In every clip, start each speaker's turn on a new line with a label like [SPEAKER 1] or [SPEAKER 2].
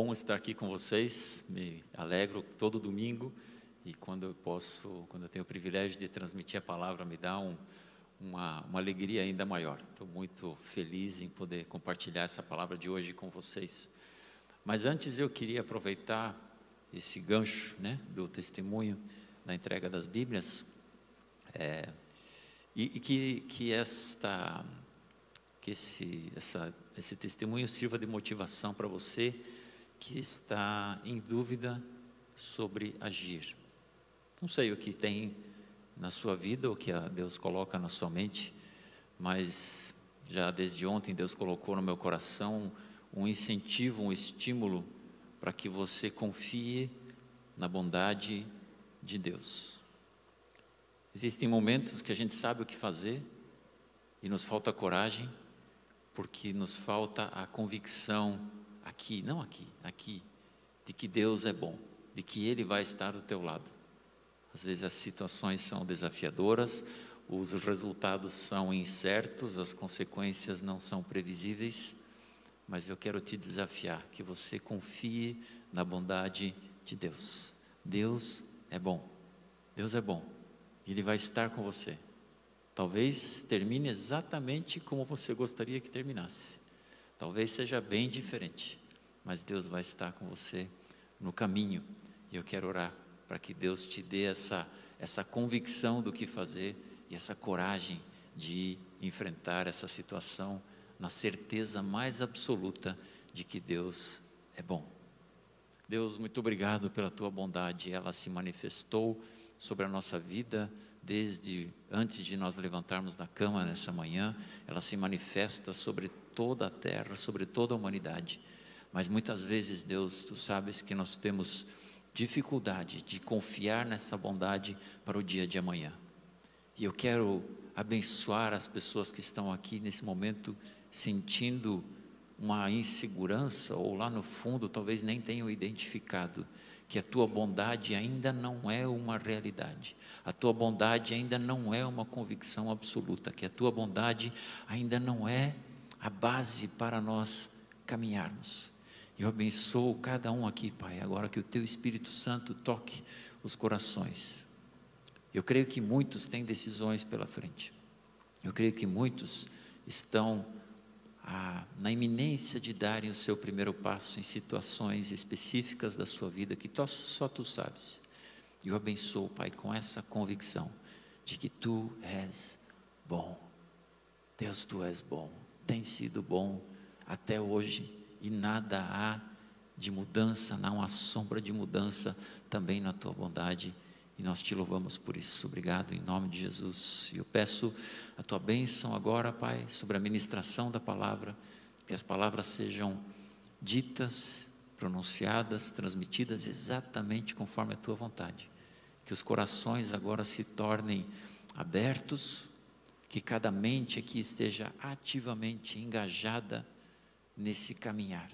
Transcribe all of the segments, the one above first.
[SPEAKER 1] bom estar aqui com vocês. Me alegro todo domingo e quando eu posso, quando eu tenho o privilégio de transmitir a palavra, me dá um, uma, uma alegria ainda maior. Estou muito feliz em poder compartilhar essa palavra de hoje com vocês. Mas antes eu queria aproveitar esse gancho, né, do testemunho da entrega das Bíblias, é, e, e que, que esta que esse, essa, esse testemunho sirva de motivação para você que está em dúvida sobre agir. Não sei o que tem na sua vida, o que Deus coloca na sua mente, mas já desde ontem Deus colocou no meu coração um incentivo, um estímulo para que você confie na bondade de Deus. Existem momentos que a gente sabe o que fazer e nos falta coragem, porque nos falta a convicção aqui, não aqui, aqui, de que Deus é bom, de que Ele vai estar do teu lado. Às vezes as situações são desafiadoras, os resultados são incertos, as consequências não são previsíveis, mas eu quero te desafiar que você confie na bondade de Deus. Deus é bom, Deus é bom, Ele vai estar com você. Talvez termine exatamente como você gostaria que terminasse. Talvez seja bem diferente, mas Deus vai estar com você no caminho. E eu quero orar para que Deus te dê essa, essa convicção do que fazer e essa coragem de enfrentar essa situação na certeza mais absoluta de que Deus é bom. Deus, muito obrigado pela tua bondade, ela se manifestou sobre a nossa vida desde antes de nós levantarmos da cama nessa manhã, ela se manifesta sobre toda a terra, sobre toda a humanidade. Mas muitas vezes, Deus, tu sabes que nós temos dificuldade de confiar nessa bondade para o dia de amanhã. E eu quero abençoar as pessoas que estão aqui nesse momento sentindo uma insegurança ou lá no fundo talvez nem tenham identificado que a tua bondade ainda não é uma realidade, a tua bondade ainda não é uma convicção absoluta, que a tua bondade ainda não é a base para nós caminharmos. Eu abençoo cada um aqui, Pai, agora que o teu Espírito Santo toque os corações. Eu creio que muitos têm decisões pela frente. Eu creio que muitos estão ah, na iminência de darem o seu primeiro passo em situações específicas da sua vida que só tu sabes. Eu abençoo, Pai, com essa convicção de que tu és bom. Deus, tu és bom. Tem sido bom até hoje e nada há de mudança, não há sombra de mudança também na tua bondade. E nós te louvamos por isso. Obrigado em nome de Jesus. E eu peço a tua bênção agora, Pai, sobre a ministração da palavra, que as palavras sejam ditas, pronunciadas, transmitidas exatamente conforme a tua vontade. Que os corações agora se tornem abertos, que cada mente aqui esteja ativamente engajada nesse caminhar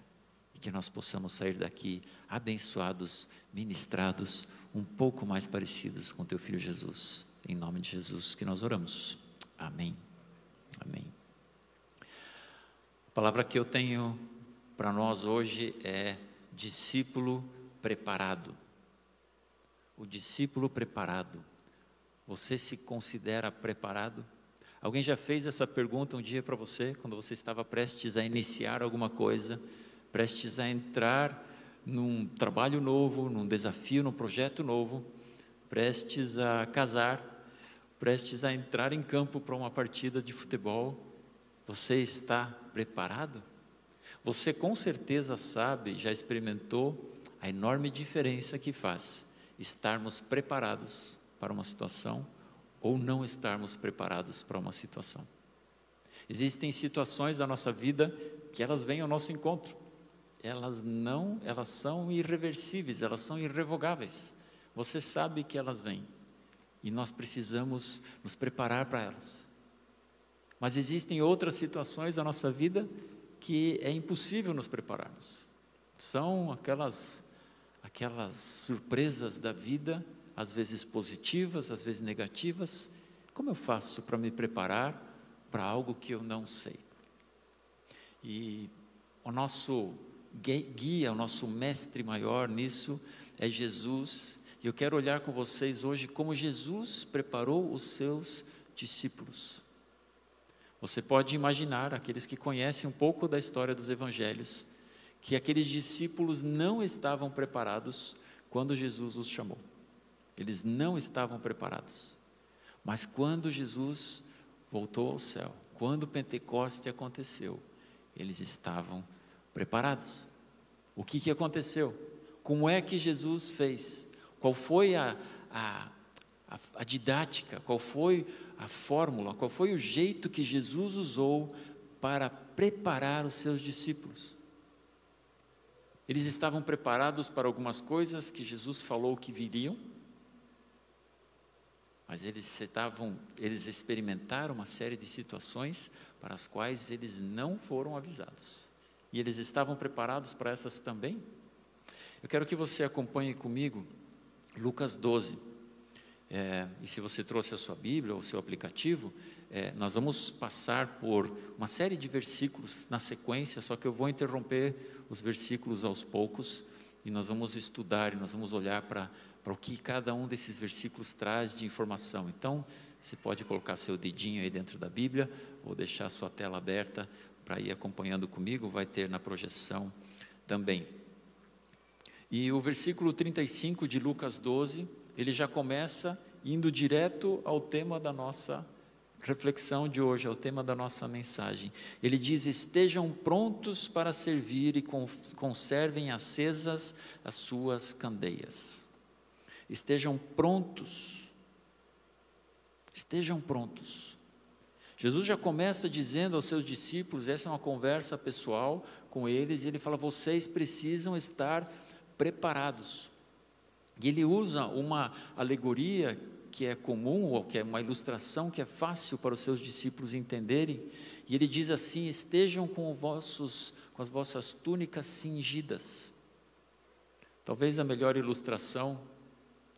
[SPEAKER 1] e que nós possamos sair daqui abençoados, ministrados, um pouco mais parecidos com teu filho Jesus. Em nome de Jesus que nós oramos. Amém. Amém. A palavra que eu tenho para nós hoje é discípulo preparado. O discípulo preparado. Você se considera preparado? Alguém já fez essa pergunta um dia para você, quando você estava prestes a iniciar alguma coisa, prestes a entrar num trabalho novo, num desafio, num projeto novo, prestes a casar, prestes a entrar em campo para uma partida de futebol, você está preparado? Você com certeza sabe, já experimentou a enorme diferença que faz estarmos preparados para uma situação ou não estarmos preparados para uma situação. Existem situações da nossa vida que elas vêm ao nosso encontro. Elas não, elas são irreversíveis, elas são irrevogáveis. Você sabe que elas vêm e nós precisamos nos preparar para elas. Mas existem outras situações da nossa vida que é impossível nos prepararmos. São aquelas aquelas surpresas da vida, às vezes positivas, às vezes negativas. Como eu faço para me preparar para algo que eu não sei? E o nosso guia, o nosso mestre maior nisso é Jesus. E eu quero olhar com vocês hoje como Jesus preparou os seus discípulos. Você pode imaginar, aqueles que conhecem um pouco da história dos evangelhos, que aqueles discípulos não estavam preparados quando Jesus os chamou. Eles não estavam preparados. Mas quando Jesus voltou ao céu, quando Pentecoste aconteceu, eles estavam preparados. O que, que aconteceu? Como é que Jesus fez? Qual foi a, a, a, a didática? Qual foi a fórmula, qual foi o jeito que Jesus usou para preparar os seus discípulos. Eles estavam preparados para algumas coisas que Jesus falou que viriam, mas eles estavam, eles experimentaram uma série de situações para as quais eles não foram avisados. E eles estavam preparados para essas também? Eu quero que você acompanhe comigo Lucas 12. É, e se você trouxe a sua Bíblia ou o seu aplicativo, é, nós vamos passar por uma série de versículos na sequência, só que eu vou interromper os versículos aos poucos e nós vamos estudar e nós vamos olhar para o que cada um desses versículos traz de informação. Então, você pode colocar seu dedinho aí dentro da Bíblia ou deixar sua tela aberta para ir acompanhando comigo, vai ter na projeção também. E o versículo 35 de Lucas 12 ele já começa indo direto ao tema da nossa reflexão de hoje, ao tema da nossa mensagem. Ele diz: Estejam prontos para servir e conservem acesas as suas candeias. Estejam prontos. Estejam prontos. Jesus já começa dizendo aos seus discípulos, essa é uma conversa pessoal com eles, e ele fala: vocês precisam estar preparados. E ele usa uma alegoria que é comum, ou que é uma ilustração que é fácil para os seus discípulos entenderem, e ele diz assim: estejam com, vossos, com as vossas túnicas cingidas. Talvez a melhor ilustração,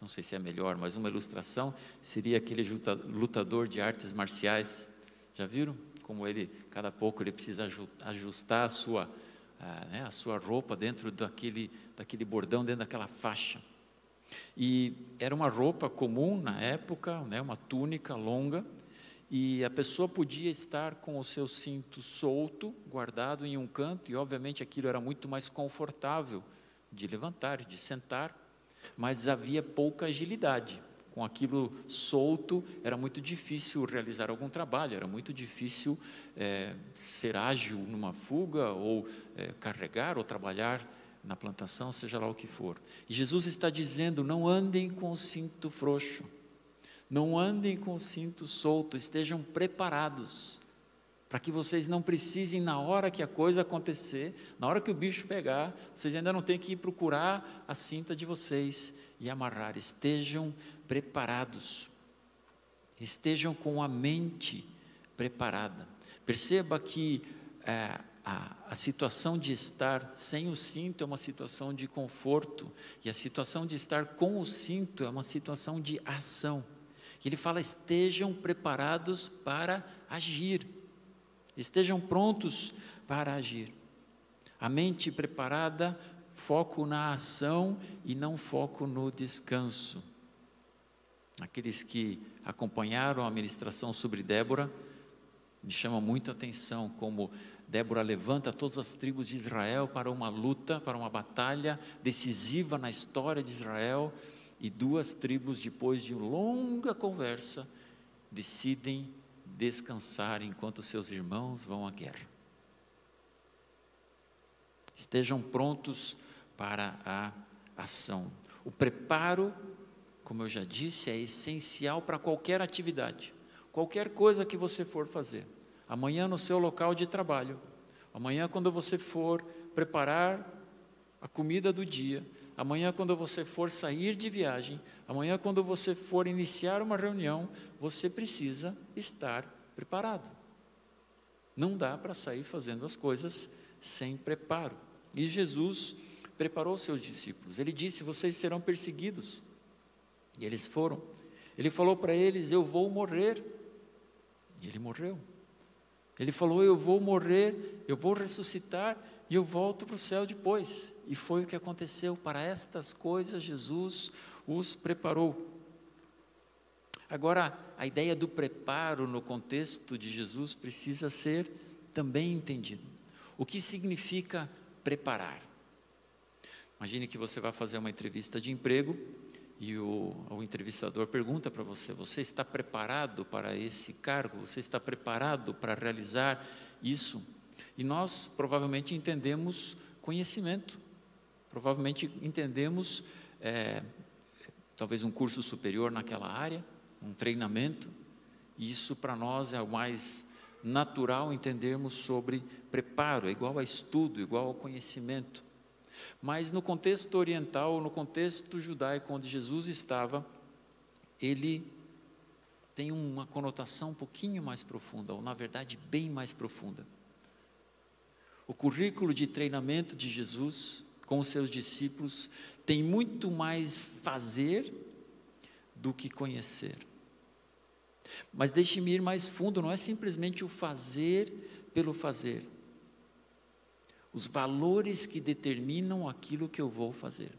[SPEAKER 1] não sei se é melhor, mas uma ilustração seria aquele lutador de artes marciais. Já viram? Como ele, cada pouco, ele precisa ajustar a sua, a, né, a sua roupa dentro daquele, daquele bordão, dentro daquela faixa. E era uma roupa comum na época, né, uma túnica longa, e a pessoa podia estar com o seu cinto solto, guardado em um canto, e obviamente aquilo era muito mais confortável de levantar, de sentar, mas havia pouca agilidade. Com aquilo solto, era muito difícil realizar algum trabalho, era muito difícil é, ser ágil numa fuga, ou é, carregar, ou trabalhar na plantação, seja lá o que for. E Jesus está dizendo: não andem com o cinto frouxo, não andem com o cinto solto, estejam preparados, para que vocês não precisem, na hora que a coisa acontecer, na hora que o bicho pegar, vocês ainda não têm que ir procurar a cinta de vocês e amarrar, estejam preparados, estejam com a mente preparada. Perceba que é, a, a situação de estar sem o cinto é uma situação de conforto, e a situação de estar com o cinto é uma situação de ação. Ele fala: estejam preparados para agir, estejam prontos para agir. A mente preparada, foco na ação e não foco no descanso. Aqueles que acompanharam a ministração sobre Débora, me chama muito a atenção como Débora levanta todas as tribos de Israel para uma luta, para uma batalha decisiva na história de Israel, e duas tribos, depois de uma longa conversa, decidem descansar enquanto seus irmãos vão à guerra. Estejam prontos para a ação. O preparo, como eu já disse, é essencial para qualquer atividade, qualquer coisa que você for fazer amanhã no seu local de trabalho, amanhã quando você for preparar a comida do dia, amanhã quando você for sair de viagem, amanhã quando você for iniciar uma reunião, você precisa estar preparado. Não dá para sair fazendo as coisas sem preparo. E Jesus preparou seus discípulos. Ele disse: Vocês serão perseguidos. E eles foram. Ele falou para eles: Eu vou morrer. E ele morreu. Ele falou: Eu vou morrer, eu vou ressuscitar e eu volto para o céu depois. E foi o que aconteceu. Para estas coisas, Jesus os preparou. Agora, a ideia do preparo no contexto de Jesus precisa ser também entendido. O que significa preparar? Imagine que você vai fazer uma entrevista de emprego e o, o entrevistador pergunta para você: Você está preparado para esse cargo? Você está preparado para realizar isso? E nós provavelmente entendemos conhecimento, provavelmente entendemos é, talvez um curso superior naquela área, um treinamento, e isso para nós é o mais natural entendermos sobre preparo, é igual a estudo, igual ao conhecimento. Mas no contexto oriental, no contexto judaico onde Jesus estava, ele tem uma conotação um pouquinho mais profunda, ou na verdade bem mais profunda. O currículo de treinamento de Jesus com os seus discípulos tem muito mais fazer do que conhecer. Mas deixe-me ir mais fundo, não é simplesmente o fazer pelo fazer. Os valores que determinam aquilo que eu vou fazer.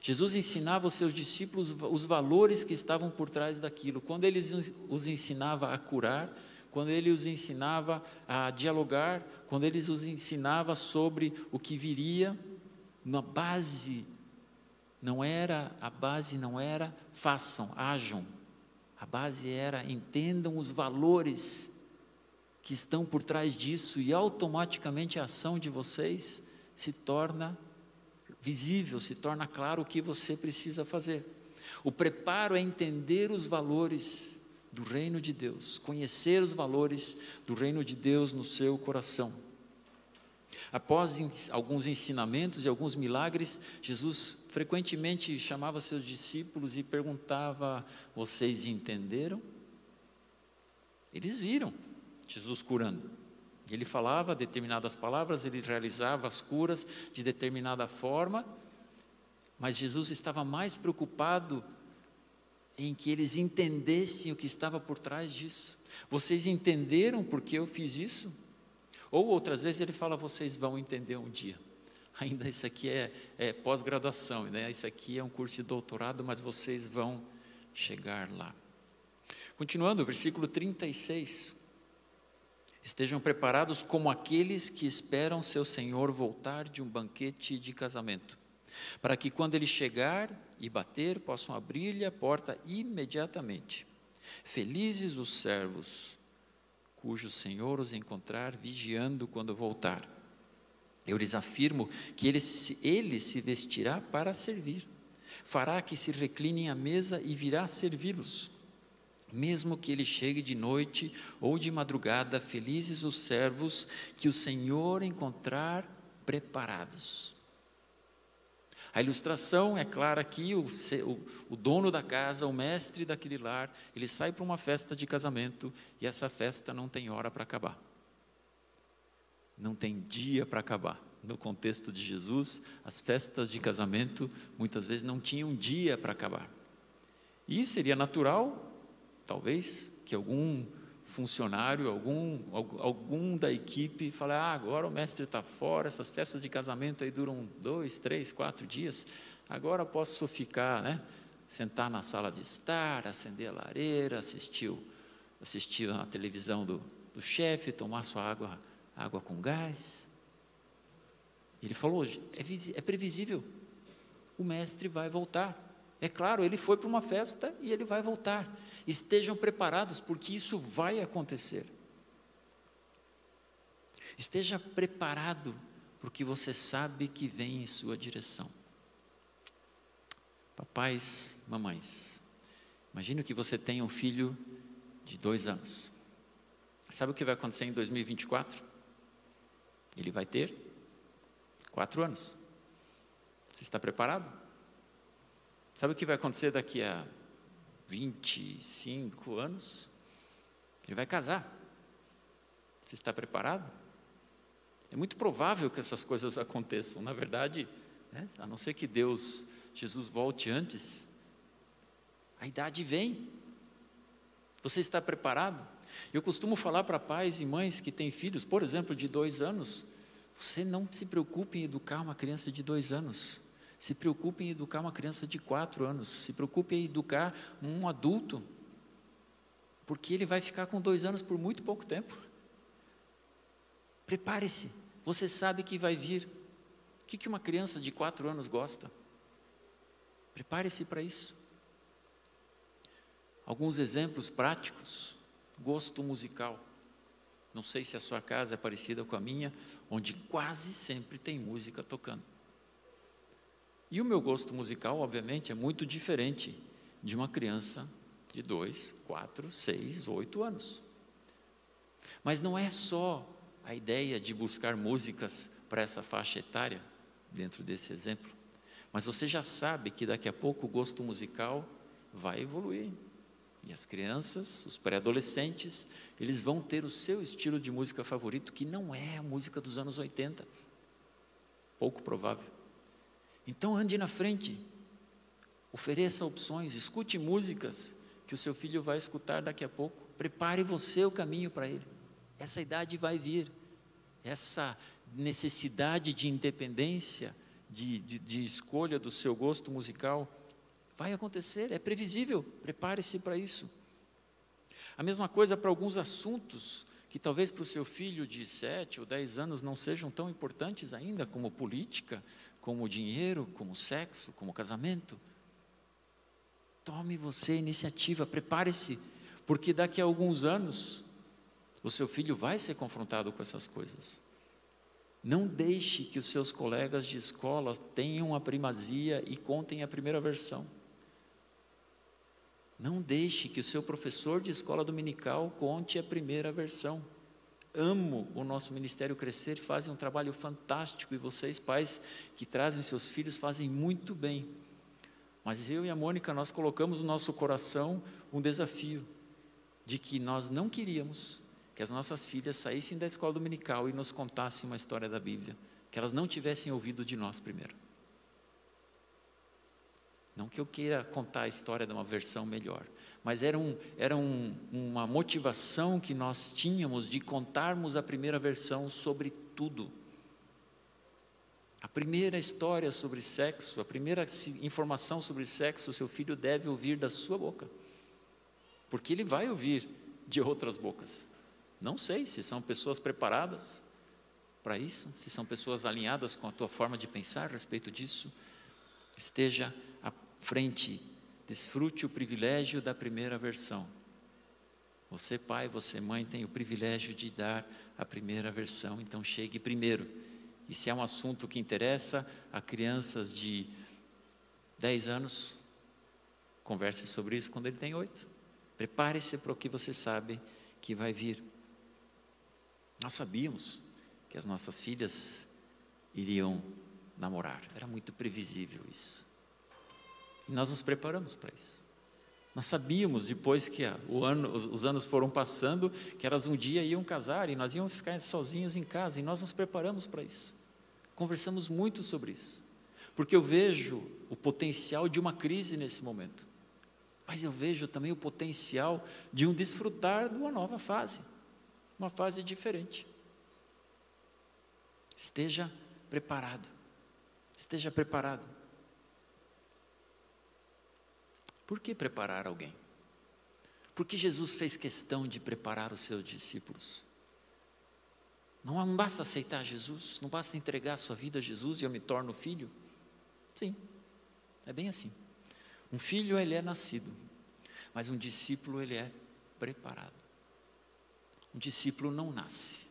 [SPEAKER 1] Jesus ensinava aos seus discípulos os valores que estavam por trás daquilo. Quando ele os ensinava a curar, quando ele os ensinava a dialogar, quando ele os ensinava sobre o que viria, na base não era, a base não era façam, ajam. A base era entendam os valores que estão por trás disso e automaticamente a ação de vocês se torna visível, se torna claro o que você precisa fazer. O preparo é entender os valores do reino de Deus, conhecer os valores do reino de Deus no seu coração. Após alguns ensinamentos e alguns milagres, Jesus frequentemente chamava seus discípulos e perguntava: Vocês entenderam? Eles viram Jesus curando. Ele falava determinadas palavras, ele realizava as curas de determinada forma, mas Jesus estava mais preocupado em que eles entendessem o que estava por trás disso. Vocês entenderam porque eu fiz isso? Ou outras vezes ele fala: vocês vão entender um dia. Ainda isso aqui é, é pós-graduação, né? isso aqui é um curso de doutorado, mas vocês vão chegar lá. Continuando, versículo 36. Estejam preparados como aqueles que esperam seu Senhor voltar de um banquete de casamento, para que quando ele chegar e bater, possam abrir-lhe a porta imediatamente. Felizes os servos cujo Senhor os encontrar vigiando quando voltar. Eu lhes afirmo que ele se, ele se vestirá para servir, fará que se reclinem à mesa e virá servi-los. Mesmo que ele chegue de noite ou de madrugada, felizes os servos que o Senhor encontrar preparados. A ilustração é clara aqui: o, o, dono da casa, o mestre daquele lar, ele sai para uma festa de casamento e essa festa não tem hora para acabar. Não tem dia para acabar. No contexto de Jesus, as festas de casamento muitas vezes não tinham dia para acabar. E seria natural, talvez, que algum funcionário, algum, algum da equipe fala, ah, agora o mestre está fora, essas festas de casamento aí duram dois, três, quatro dias, agora posso ficar, né, sentar na sala de estar, acender a lareira, assistir, assistir a televisão do, do chefe, tomar sua água, água com gás. Ele falou, é, é previsível, o mestre vai voltar. É claro, ele foi para uma festa e ele vai voltar. Estejam preparados, porque isso vai acontecer. Esteja preparado, porque você sabe que vem em sua direção. Papais, mamães, imagine que você tenha um filho de dois anos. Sabe o que vai acontecer em 2024? Ele vai ter quatro anos. Você está preparado? Sabe o que vai acontecer daqui a 25 anos? Ele vai casar. Você está preparado? É muito provável que essas coisas aconteçam. Na verdade, né, a não ser que Deus, Jesus volte antes, a idade vem. Você está preparado? Eu costumo falar para pais e mães que têm filhos, por exemplo, de dois anos, Você não se preocupe em educar uma criança de dois anos. Se preocupe em educar uma criança de quatro anos. Se preocupe em educar um adulto. Porque ele vai ficar com dois anos por muito pouco tempo. Prepare-se. Você sabe que vai vir. O que uma criança de quatro anos gosta? Prepare-se para isso. Alguns exemplos práticos: gosto musical. Não sei se a sua casa é parecida com a minha, onde quase sempre tem música tocando. E o meu gosto musical, obviamente, é muito diferente de uma criança de dois, quatro, seis, oito anos. Mas não é só a ideia de buscar músicas para essa faixa etária, dentro desse exemplo, mas você já sabe que daqui a pouco o gosto musical vai evoluir. E as crianças, os pré-adolescentes, eles vão ter o seu estilo de música favorito, que não é a música dos anos 80. Pouco provável. Então ande na frente, ofereça opções, escute músicas que o seu filho vai escutar daqui a pouco. Prepare você o caminho para ele. Essa idade vai vir. Essa necessidade de independência, de, de, de escolha do seu gosto musical, Vai acontecer, é previsível, prepare-se para isso. A mesma coisa para alguns assuntos que talvez para o seu filho de 7 ou 10 anos não sejam tão importantes ainda, como política, como dinheiro, como sexo, como casamento. Tome você a iniciativa, prepare-se, porque daqui a alguns anos o seu filho vai ser confrontado com essas coisas. Não deixe que os seus colegas de escola tenham a primazia e contem a primeira versão. Não deixe que o seu professor de escola dominical conte a primeira versão. Amo o nosso ministério crescer, fazem um trabalho fantástico e vocês, pais que trazem seus filhos, fazem muito bem. Mas eu e a Mônica, nós colocamos no nosso coração um desafio de que nós não queríamos que as nossas filhas saíssem da escola dominical e nos contassem uma história da Bíblia, que elas não tivessem ouvido de nós primeiro. Não que eu queira contar a história de uma versão melhor, mas era, um, era um, uma motivação que nós tínhamos de contarmos a primeira versão sobre tudo. A primeira história sobre sexo, a primeira informação sobre sexo, seu filho deve ouvir da sua boca, porque ele vai ouvir de outras bocas. Não sei se são pessoas preparadas para isso, se são pessoas alinhadas com a tua forma de pensar a respeito disso. Esteja frente, desfrute o privilégio da primeira versão. Você, pai, você, mãe, tem o privilégio de dar a primeira versão, então chegue primeiro. E se é um assunto que interessa a crianças de 10 anos, converse sobre isso quando ele tem 8. Prepare-se para o que você sabe que vai vir. Nós sabíamos que as nossas filhas iriam namorar, era muito previsível isso. E nós nos preparamos para isso. Nós sabíamos, depois que ano, os anos foram passando, que elas um dia iam casar e nós íamos ficar sozinhos em casa, e nós nos preparamos para isso. Conversamos muito sobre isso, porque eu vejo o potencial de uma crise nesse momento, mas eu vejo também o potencial de um desfrutar de uma nova fase, uma fase diferente. Esteja preparado, esteja preparado. Por que preparar alguém? Porque Jesus fez questão de preparar os seus discípulos. Não, não basta aceitar Jesus, não basta entregar a sua vida a Jesus e eu me torno filho. Sim, é bem assim. Um filho ele é nascido, mas um discípulo ele é preparado. Um discípulo não nasce,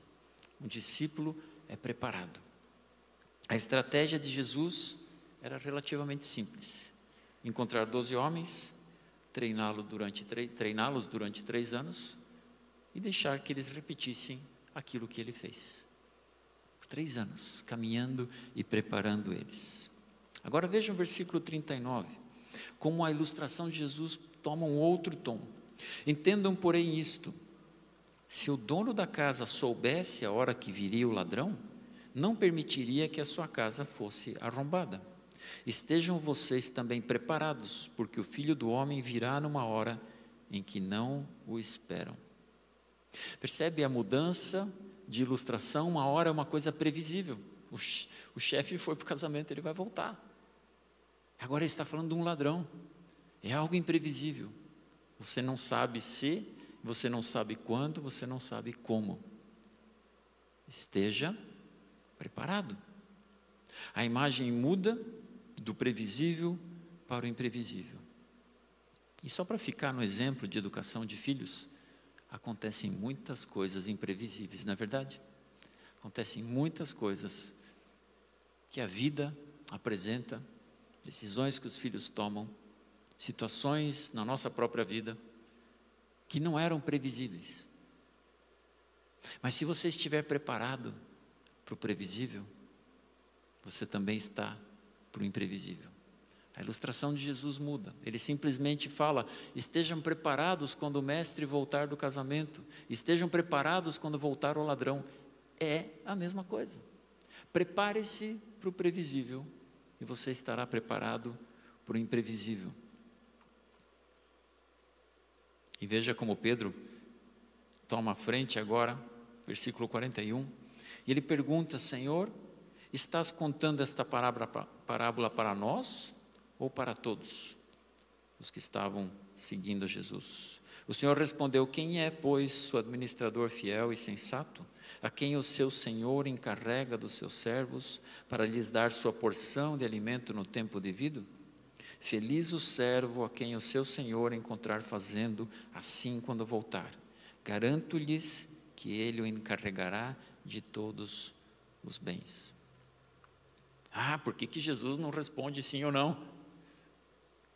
[SPEAKER 1] um discípulo é preparado. A estratégia de Jesus era relativamente simples encontrar doze homens, treiná-los durante, treiná durante três anos e deixar que eles repetissem aquilo que ele fez. Por três anos, caminhando e preparando eles. Agora vejam o versículo 39, como a ilustração de Jesus toma um outro tom. Entendam, porém, isto: se o dono da casa soubesse a hora que viria o ladrão, não permitiria que a sua casa fosse arrombada. Estejam vocês também preparados, porque o filho do homem virá numa hora em que não o esperam. Percebe a mudança de ilustração, uma hora é uma coisa previsível. O, chefe foi para o casamento, ele vai voltar. Agora ele está falando de um ladrão. É algo imprevisível. Você não sabe se, você não sabe quando, você não sabe como. Esteja preparado. A imagem muda do previsível para o imprevisível. E só para ficar no exemplo de educação de filhos, acontecem muitas coisas imprevisíveis, não é verdade? Acontecem muitas coisas que a vida apresenta, decisões que os filhos tomam, situações na nossa própria vida que não eram previsíveis. Mas se você estiver preparado para o previsível, você também está para o imprevisível. A ilustração de Jesus muda. Ele simplesmente fala: estejam preparados quando o mestre voltar do casamento, estejam preparados quando voltar o ladrão. É a mesma coisa. Prepare-se para o previsível e você estará preparado para o imprevisível. E veja como Pedro toma a frente agora, versículo 41, e ele pergunta: Senhor, estás contando esta parábola para nós? ou para todos os que estavam seguindo Jesus. O Senhor respondeu: Quem é, pois, o administrador fiel e sensato, a quem o seu senhor encarrega dos seus servos para lhes dar sua porção de alimento no tempo devido? Feliz o servo a quem o seu senhor encontrar fazendo assim quando voltar. Garanto-lhes que ele o encarregará de todos os bens. Ah, por que, que Jesus não responde sim ou não?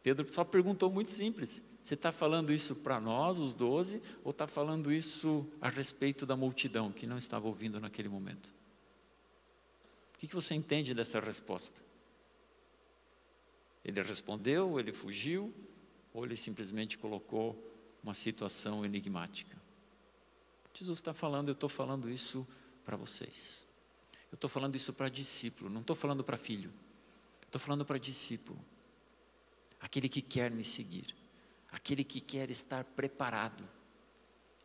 [SPEAKER 1] Pedro só perguntou muito simples: você está falando isso para nós, os doze, ou está falando isso a respeito da multidão que não estava ouvindo naquele momento? O que, que você entende dessa resposta? Ele respondeu, ele fugiu, ou ele simplesmente colocou uma situação enigmática? Jesus está falando, eu estou falando isso para vocês. Eu estou falando isso para discípulo, não estou falando para filho. Estou falando para discípulo aquele que quer me seguir, aquele que quer estar preparado.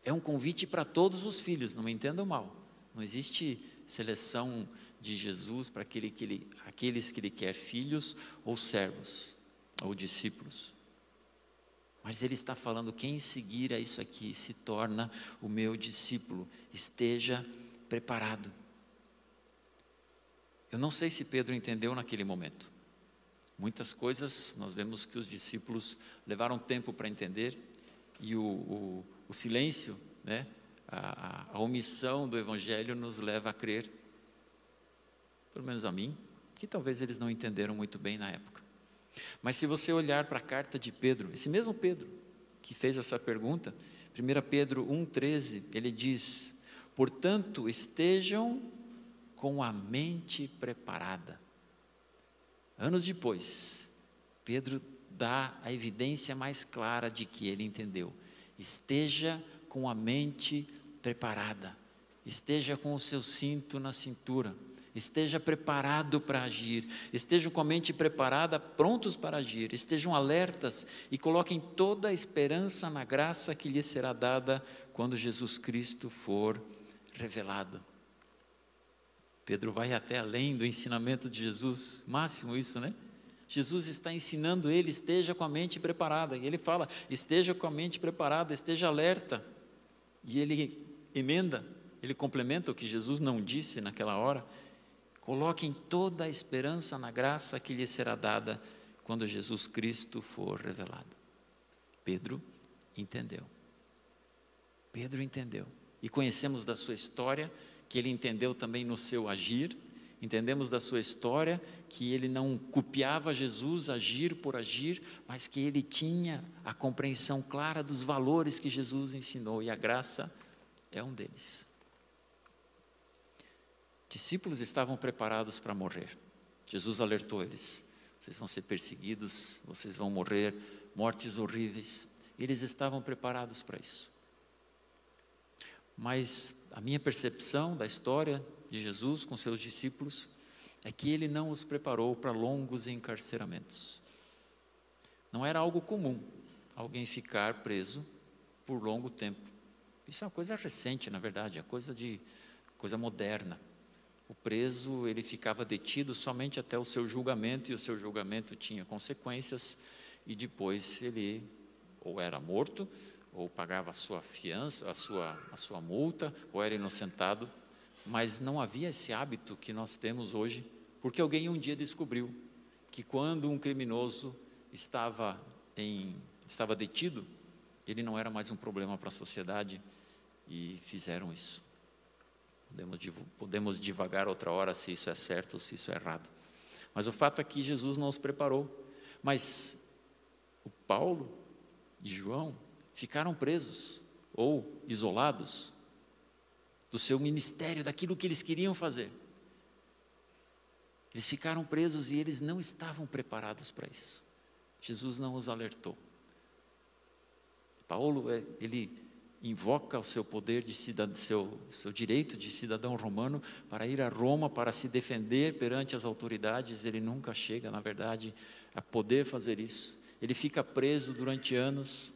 [SPEAKER 1] É um convite para todos os filhos, não me entendam mal. Não existe seleção de Jesus para aquele que ele, aqueles que ele quer filhos ou servos ou discípulos. Mas ele está falando: quem seguir a isso aqui se torna o meu discípulo. Esteja preparado. Eu não sei se Pedro entendeu naquele momento. Muitas coisas nós vemos que os discípulos levaram tempo para entender e o, o, o silêncio, né, a, a omissão do Evangelho nos leva a crer, pelo menos a mim, que talvez eles não entenderam muito bem na época. Mas se você olhar para a carta de Pedro, esse mesmo Pedro que fez essa pergunta, 1 Pedro 1,13, ele diz: Portanto, estejam com a mente preparada. Anos depois, Pedro dá a evidência mais clara de que ele entendeu. Esteja com a mente preparada, esteja com o seu cinto na cintura, esteja preparado para agir, estejam com a mente preparada, prontos para agir, estejam alertas e coloquem toda a esperança na graça que lhes será dada quando Jesus Cristo for revelado. Pedro vai até além do ensinamento de Jesus, máximo isso, né? Jesus está ensinando ele, esteja com a mente preparada. E ele fala, esteja com a mente preparada, esteja alerta. E ele emenda, ele complementa o que Jesus não disse naquela hora. Coloquem toda a esperança na graça que lhe será dada quando Jesus Cristo for revelado. Pedro entendeu. Pedro entendeu. E conhecemos da sua história que ele entendeu também no seu agir, entendemos da sua história que ele não copiava Jesus agir por agir, mas que ele tinha a compreensão clara dos valores que Jesus ensinou, e a graça é um deles. Discípulos estavam preparados para morrer. Jesus alertou eles: vocês vão ser perseguidos, vocês vão morrer, mortes horríveis. Eles estavam preparados para isso. Mas a minha percepção da história de Jesus com seus discípulos é que ele não os preparou para longos encarceramentos. Não era algo comum alguém ficar preso por longo tempo. Isso é uma coisa recente, na verdade, é coisa de coisa moderna. O preso, ele ficava detido somente até o seu julgamento, e o seu julgamento tinha consequências, e depois ele ou era morto, ou pagava a sua fiança, a sua, a sua multa, ou era inocentado, mas não havia esse hábito que nós temos hoje, porque alguém um dia descobriu que quando um criminoso estava, em, estava detido, ele não era mais um problema para a sociedade e fizeram isso. Podemos, podemos divagar outra hora se isso é certo ou se isso é errado. Mas o fato é que Jesus não os preparou. Mas o Paulo e João ficaram presos ou isolados do seu ministério, daquilo que eles queriam fazer. Eles ficaram presos e eles não estavam preparados para isso. Jesus não os alertou. Paulo, é, ele invoca o seu poder de cidadão, seu, seu direito de cidadão romano para ir a Roma para se defender perante as autoridades. Ele nunca chega, na verdade, a poder fazer isso. Ele fica preso durante anos,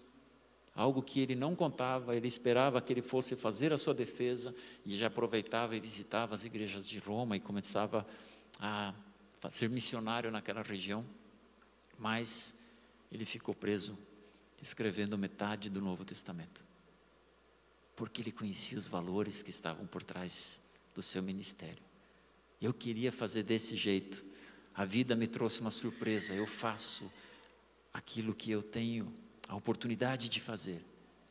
[SPEAKER 1] algo que ele não contava, ele esperava que ele fosse fazer a sua defesa e já aproveitava e visitava as igrejas de Roma e começava a ser missionário naquela região, mas ele ficou preso escrevendo metade do Novo Testamento, porque ele conhecia os valores que estavam por trás do seu ministério. Eu queria fazer desse jeito, a vida me trouxe uma surpresa, eu faço aquilo que eu tenho a oportunidade de fazer.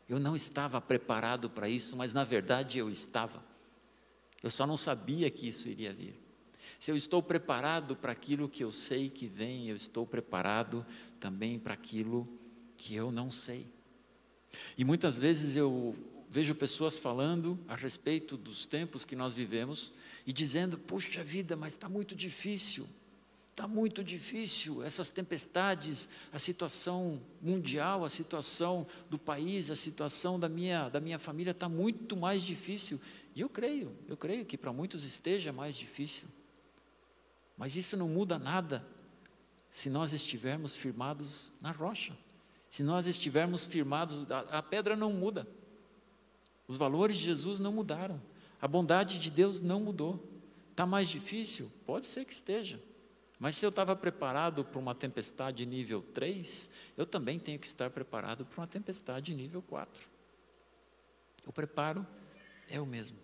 [SPEAKER 1] Eu não estava preparado para isso, mas na verdade eu estava. Eu só não sabia que isso iria vir. Se eu estou preparado para aquilo que eu sei que vem, eu estou preparado também para aquilo que eu não sei. E muitas vezes eu vejo pessoas falando a respeito dos tempos que nós vivemos e dizendo: puxa vida, mas está muito difícil. Está muito difícil essas tempestades, a situação mundial, a situação do país, a situação da minha, da minha família está muito mais difícil. E eu creio, eu creio que para muitos esteja mais difícil. Mas isso não muda nada se nós estivermos firmados na rocha. Se nós estivermos firmados, a, a pedra não muda. Os valores de Jesus não mudaram. A bondade de Deus não mudou. Está mais difícil? Pode ser que esteja. Mas se eu estava preparado para uma tempestade nível 3, eu também tenho que estar preparado para uma tempestade nível 4. O preparo é o mesmo.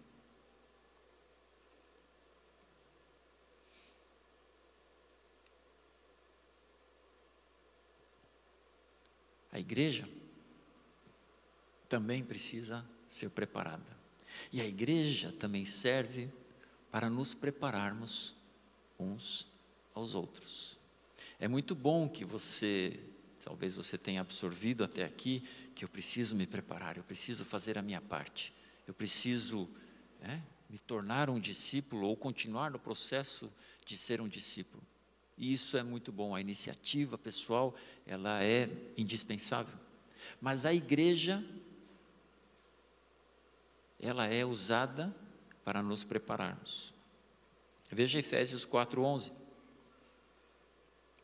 [SPEAKER 1] A igreja também precisa ser preparada. E a igreja também serve para nos prepararmos uns aos outros. É muito bom que você, talvez você tenha absorvido até aqui, que eu preciso me preparar, eu preciso fazer a minha parte, eu preciso é, me tornar um discípulo ou continuar no processo de ser um discípulo. E isso é muito bom, a iniciativa pessoal, ela é indispensável. Mas a igreja, ela é usada para nos prepararmos. Veja Efésios 4:11.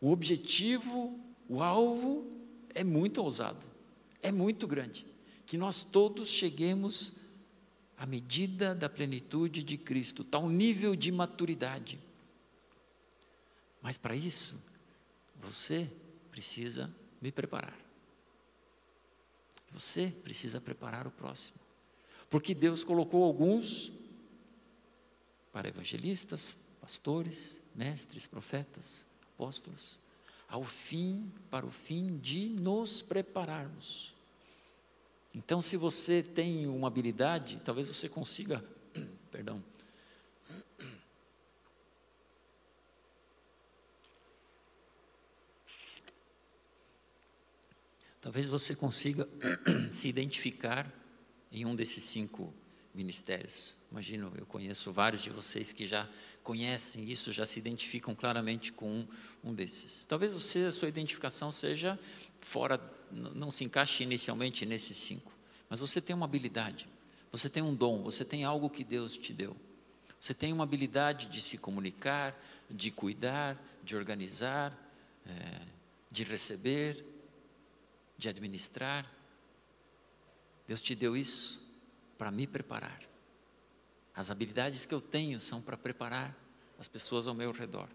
[SPEAKER 1] o objetivo, o alvo é muito ousado, é muito grande. Que nós todos cheguemos à medida da plenitude de Cristo, tal nível de maturidade. Mas para isso, você precisa me preparar. Você precisa preparar o próximo. Porque Deus colocou alguns para evangelistas, pastores, mestres, profetas, apóstolos, ao fim, para o fim de nos prepararmos. Então, se você tem uma habilidade, talvez você consiga, perdão, talvez você consiga se identificar em um desses cinco ministérios. Imagino, eu conheço vários de vocês que já conhecem isso, já se identificam claramente com um, um desses. Talvez você, a sua identificação seja fora, não se encaixe inicialmente nesses cinco, mas você tem uma habilidade, você tem um dom, você tem algo que Deus te deu. Você tem uma habilidade de se comunicar, de cuidar, de organizar, é, de receber, de administrar. Deus te deu isso para me preparar. As habilidades que eu tenho são para preparar as pessoas ao meu redor.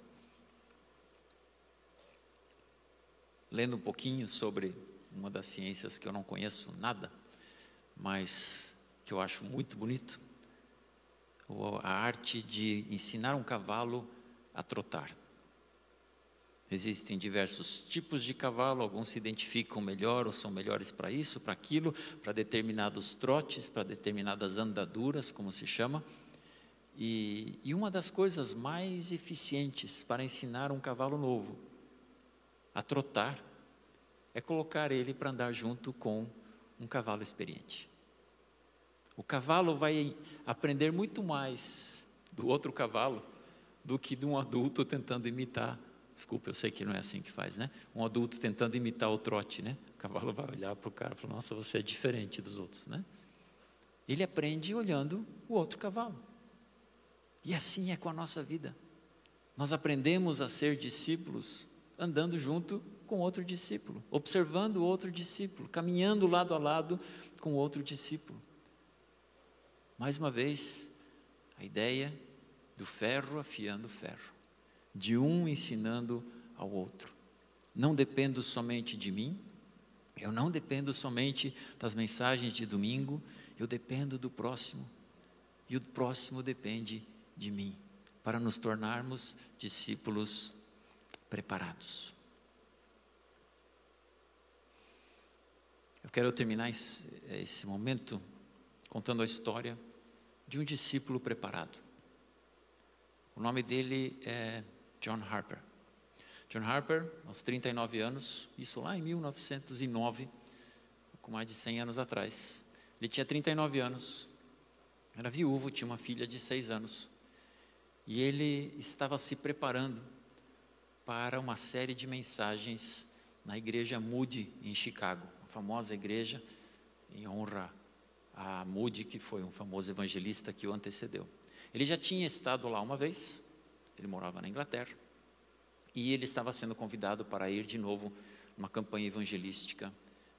[SPEAKER 1] Lendo um pouquinho sobre uma das ciências que eu não conheço nada, mas que eu acho muito bonito, a arte de ensinar um cavalo a trotar. Existem diversos tipos de cavalo, alguns se identificam melhor ou são melhores para isso, para aquilo, para determinados trotes, para determinadas andaduras, como se chama. E, e uma das coisas mais eficientes para ensinar um cavalo novo a trotar é colocar ele para andar junto com um cavalo experiente. O cavalo vai aprender muito mais do outro cavalo do que de um adulto tentando imitar Desculpa, eu sei que não é assim que faz, né? Um adulto tentando imitar o trote, né? O cavalo vai olhar para o cara e falar: Nossa, você é diferente dos outros, né? Ele aprende olhando o outro cavalo. E assim é com a nossa vida. Nós aprendemos a ser discípulos andando junto com outro discípulo, observando outro discípulo, caminhando lado a lado com outro discípulo. Mais uma vez, a ideia do ferro afiando o ferro de um ensinando ao outro. Não dependo somente de mim, eu não dependo somente das mensagens de domingo, eu dependo do próximo. E o próximo depende de mim, para nos tornarmos discípulos preparados. Eu quero terminar esse, momento contando a história de um discípulo preparado. O nome dele é John Harper. John Harper, aos 39 anos, isso lá em 1909, com mais de 100 anos atrás. Ele tinha 39 anos, era viúvo, tinha uma filha de 6 anos. E ele estava se preparando para uma série de mensagens na igreja Moody, em Chicago, a famosa igreja em honra a Moody, que foi um famoso evangelista que o antecedeu. Ele já tinha estado lá uma vez, ele morava na Inglaterra. E ele estava sendo convidado para ir de novo numa campanha evangelística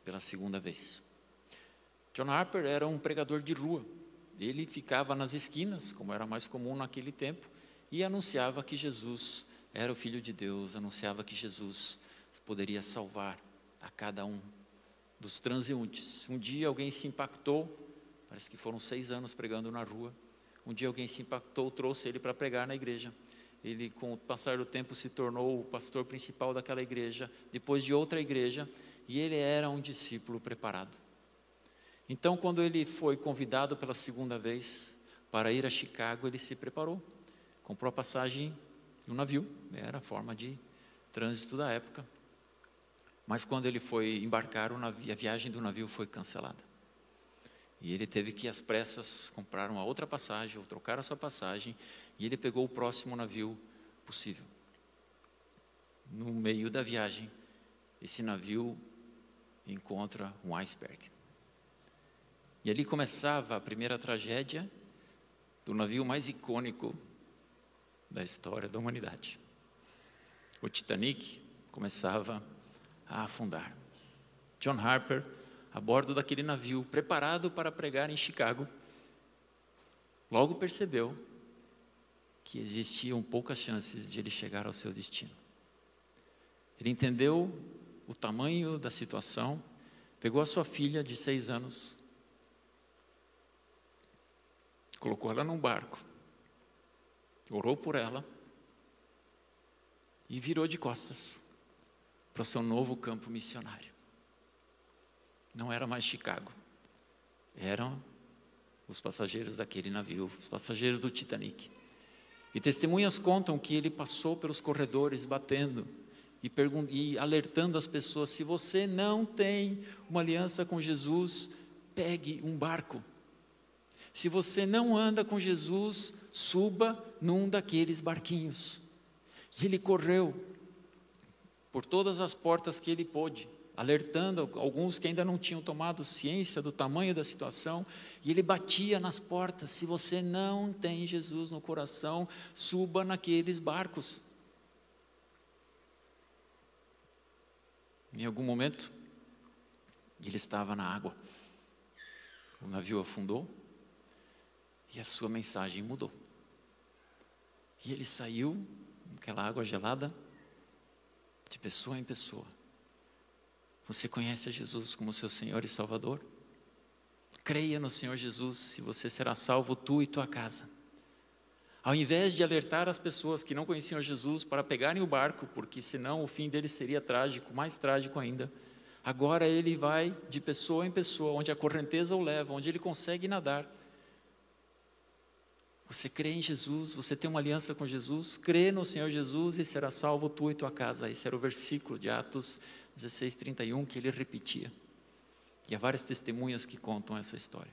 [SPEAKER 1] pela segunda vez. John Harper era um pregador de rua. Ele ficava nas esquinas, como era mais comum naquele tempo, e anunciava que Jesus era o Filho de Deus, anunciava que Jesus poderia salvar a cada um dos transeuntes. Um dia alguém se impactou, parece que foram seis anos pregando na rua. Um dia alguém se impactou, trouxe ele para pregar na igreja ele, com o passar do tempo, se tornou o pastor principal daquela igreja, depois de outra igreja, e ele era um discípulo preparado. Então, quando ele foi convidado pela segunda vez para ir a Chicago, ele se preparou, comprou a passagem no navio, era a forma de trânsito da época. Mas quando ele foi embarcar, a viagem do navio foi cancelada. E ele teve que, às pressas, comprar uma outra passagem, ou trocar a sua passagem, e ele pegou o próximo navio possível. No meio da viagem, esse navio encontra um iceberg. E ali começava a primeira tragédia do navio mais icônico da história da humanidade. O Titanic começava a afundar. John Harper, a bordo daquele navio, preparado para pregar em Chicago, logo percebeu que existiam poucas chances de ele chegar ao seu destino. Ele entendeu o tamanho da situação, pegou a sua filha de seis anos, colocou ela num barco, orou por ela e virou de costas para o seu novo campo missionário. Não era mais Chicago, eram os passageiros daquele navio, os passageiros do Titanic. E testemunhas contam que ele passou pelos corredores batendo e, e alertando as pessoas: se você não tem uma aliança com Jesus, pegue um barco. Se você não anda com Jesus, suba num daqueles barquinhos. E ele correu por todas as portas que ele pôde, alertando alguns que ainda não tinham tomado ciência do tamanho da situação, e ele batia nas portas: se você não tem Jesus no coração, suba naqueles barcos. Em algum momento, ele estava na água, o navio afundou e a sua mensagem mudou. E ele saiu, naquela água gelada, de pessoa em pessoa. Você conhece a Jesus como seu Senhor e Salvador? Creia no Senhor Jesus, e você será salvo, tu e tua casa. Ao invés de alertar as pessoas que não conheciam Jesus para pegarem o barco, porque senão o fim deles seria trágico, mais trágico ainda, agora ele vai de pessoa em pessoa, onde a correnteza o leva, onde ele consegue nadar. Você crê em Jesus, você tem uma aliança com Jesus, crê no Senhor Jesus e será salvo tu e tua casa. Esse era o versículo de Atos 16, 31 que ele repetia. E há várias testemunhas que contam essa história.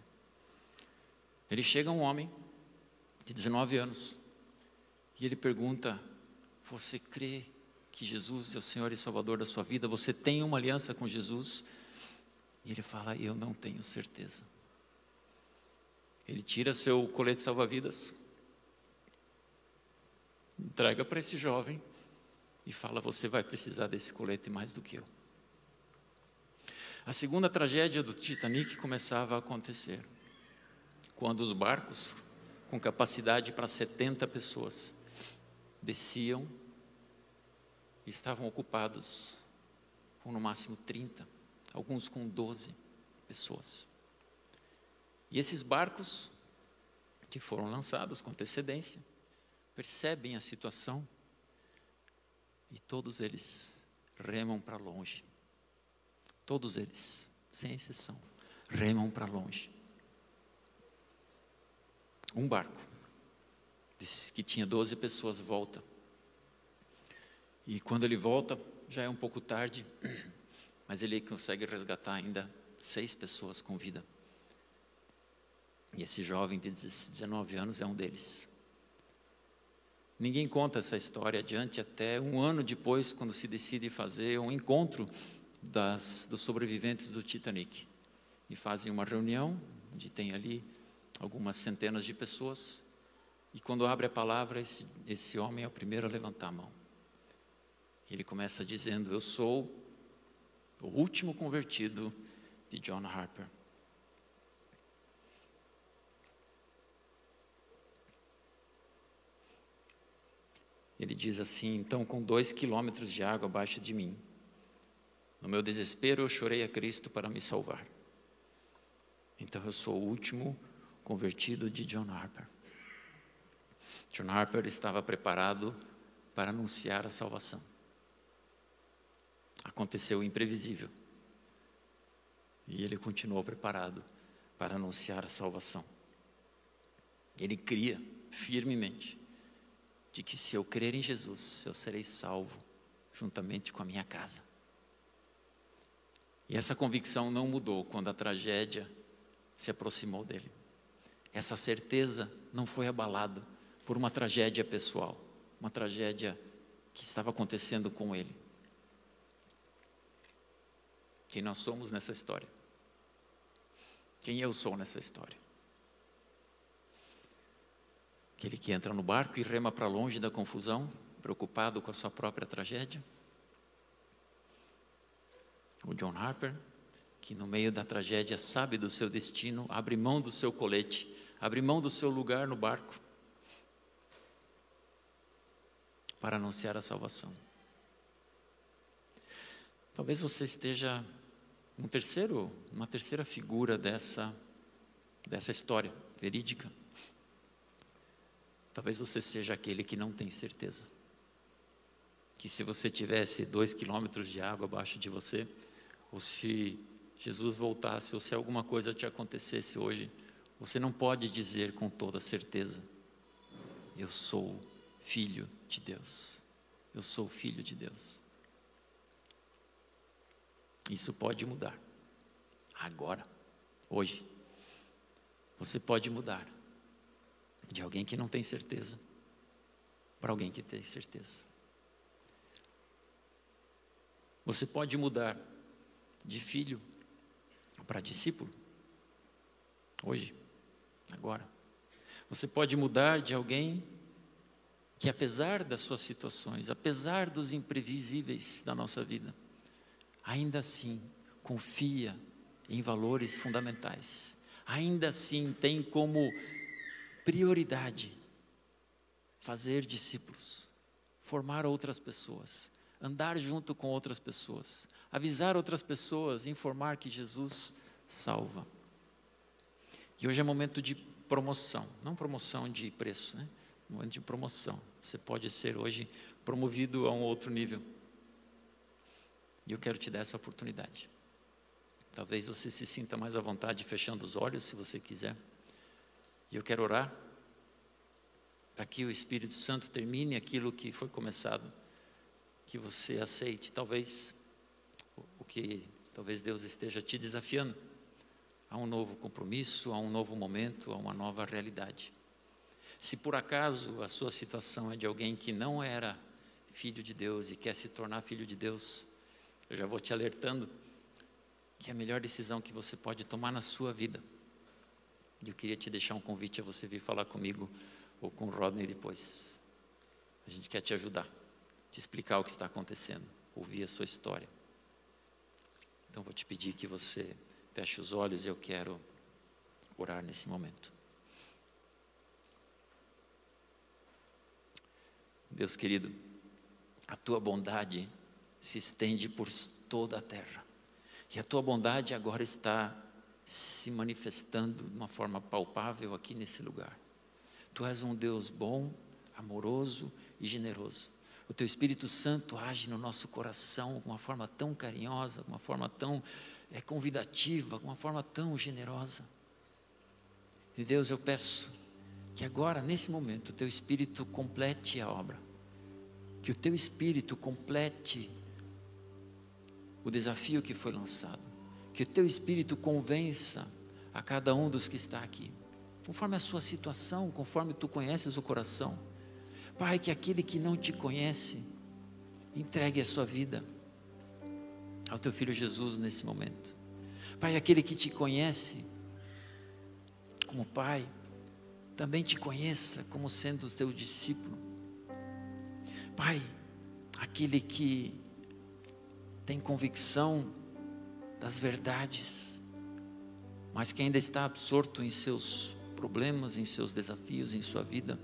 [SPEAKER 1] Ele chega um homem de 19 anos, e ele pergunta: Você crê que Jesus é o Senhor e Salvador da sua vida? Você tem uma aliança com Jesus? E ele fala: Eu não tenho certeza. Ele tira seu colete salva-vidas, entrega para esse jovem e fala: Você vai precisar desse colete mais do que eu. A segunda tragédia do Titanic começava a acontecer quando os barcos com capacidade para 70 pessoas. Desciam e estavam ocupados com no máximo 30, alguns com 12 pessoas. E esses barcos, que foram lançados com antecedência, percebem a situação e todos eles remam para longe. Todos eles, sem exceção, remam para longe um barco, que tinha 12 pessoas, volta. E quando ele volta, já é um pouco tarde, mas ele consegue resgatar ainda seis pessoas com vida. E esse jovem de 19 anos é um deles. Ninguém conta essa história adiante até um ano depois, quando se decide fazer um encontro das, dos sobreviventes do Titanic. E fazem uma reunião, onde tem ali algumas centenas de pessoas, e quando abre a palavra, esse, esse homem é o primeiro a levantar a mão. Ele começa dizendo: Eu sou o último convertido de John Harper. Ele diz assim: Então, com dois quilômetros de água abaixo de mim, no meu desespero eu chorei a Cristo para me salvar. Então, eu sou o último convertido de John Harper. John Harper estava preparado para anunciar a salvação. Aconteceu o imprevisível. E ele continuou preparado para anunciar a salvação. Ele cria firmemente de que se eu crer em Jesus, eu serei salvo juntamente com a minha casa. E essa convicção não mudou quando a tragédia se aproximou dele. Essa certeza não foi abalada por uma tragédia pessoal, uma tragédia que estava acontecendo com ele. Quem nós somos nessa história? Quem eu sou nessa história? Aquele que entra no barco e rema para longe da confusão, preocupado com a sua própria tragédia? O John Harper, que no meio da tragédia sabe do seu destino, abre mão do seu colete abrir mão do seu lugar no barco para anunciar a salvação. Talvez você esteja um terceiro, uma terceira figura dessa dessa história verídica. Talvez você seja aquele que não tem certeza. Que se você tivesse dois quilômetros de água abaixo de você, ou se Jesus voltasse, ou se alguma coisa te acontecesse hoje, você não pode dizer com toda certeza: Eu sou filho de Deus. Eu sou filho de Deus. Isso pode mudar. Agora, hoje. Você pode mudar de alguém que não tem certeza para alguém que tem certeza. Você pode mudar de filho para discípulo. Hoje, agora. Você pode mudar de alguém que, apesar das suas situações, apesar dos imprevisíveis da nossa vida, ainda assim confia em valores fundamentais, ainda assim tem como prioridade fazer discípulos, formar outras pessoas, andar junto com outras pessoas, avisar outras pessoas, informar que Jesus salva. E hoje é momento de promoção, não promoção de preço, né? Momento de promoção. Você pode ser hoje promovido a um outro nível. E eu quero te dar essa oportunidade. Talvez você se sinta mais à vontade fechando os olhos, se você quiser. E eu quero orar para que o Espírito Santo termine aquilo que foi começado, que você aceite, talvez o que talvez Deus esteja te desafiando a um novo compromisso, a um novo momento, a uma nova realidade. Se por acaso a sua situação é de alguém que não era filho de Deus e quer se tornar filho de Deus, eu já vou te alertando que é a melhor decisão que você pode tomar na sua vida. Eu queria te deixar um convite a você vir falar comigo ou com o Rodney depois. A gente quer te ajudar, te explicar o que está acontecendo, ouvir a sua história. Então vou te pedir que você feche os olhos e eu quero orar nesse momento. Deus querido, a tua bondade se estende por toda a terra. E a tua bondade agora está se manifestando de uma forma palpável aqui nesse lugar. Tu és um Deus bom, amoroso e generoso. O teu Espírito Santo age no nosso coração de uma forma tão carinhosa, de uma forma tão é, convidativa, de uma forma tão generosa. E Deus, eu peço que agora, nesse momento, o teu Espírito complete a obra. Que o teu Espírito complete o desafio que foi lançado. Que o teu Espírito convença a cada um dos que está aqui conforme a sua situação, conforme tu conheces o coração. Pai, que aquele que não te conhece, entregue a sua vida ao teu filho Jesus nesse momento. Pai, aquele que te conhece como Pai, também te conheça como sendo o teu discípulo. Pai, aquele que tem convicção das verdades, mas que ainda está absorto em seus problemas, em seus desafios, em sua vida,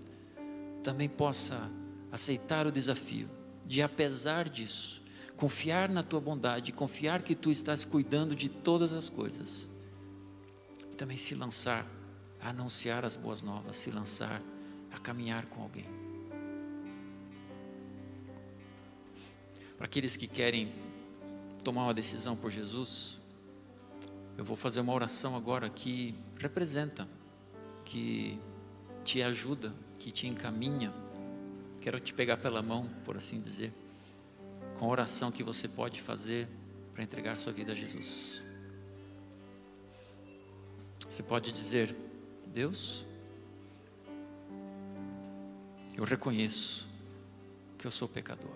[SPEAKER 1] também possa aceitar o desafio de, apesar disso, confiar na tua bondade, confiar que tu estás cuidando de todas as coisas, e também se lançar a anunciar as boas novas, se lançar a caminhar com alguém. Para aqueles que querem tomar uma decisão por Jesus, eu vou fazer uma oração agora que representa que te ajuda, que te encaminha. Quero te pegar pela mão, por assim dizer, com a oração que você pode fazer para entregar sua vida a Jesus. Você pode dizer: Deus, eu reconheço que eu sou pecador.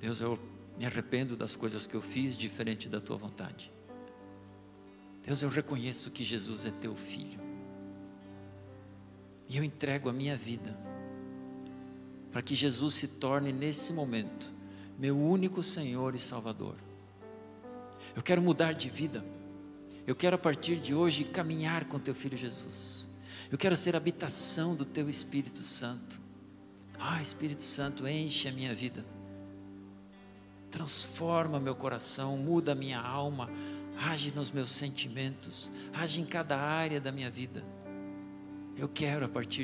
[SPEAKER 1] Deus, eu me arrependo das coisas que eu fiz diferente da tua vontade. Deus, eu reconheço que Jesus é teu filho. E eu entrego a minha vida para que Jesus se torne nesse momento meu único Senhor e Salvador. Eu quero mudar de vida. Eu quero a partir de hoje caminhar com teu filho Jesus. Eu quero ser habitação do teu Espírito Santo. Ah, Espírito Santo, enche a minha vida. Transforma meu coração, muda minha alma, age nos meus sentimentos, age em cada área da minha vida. Eu quero a partir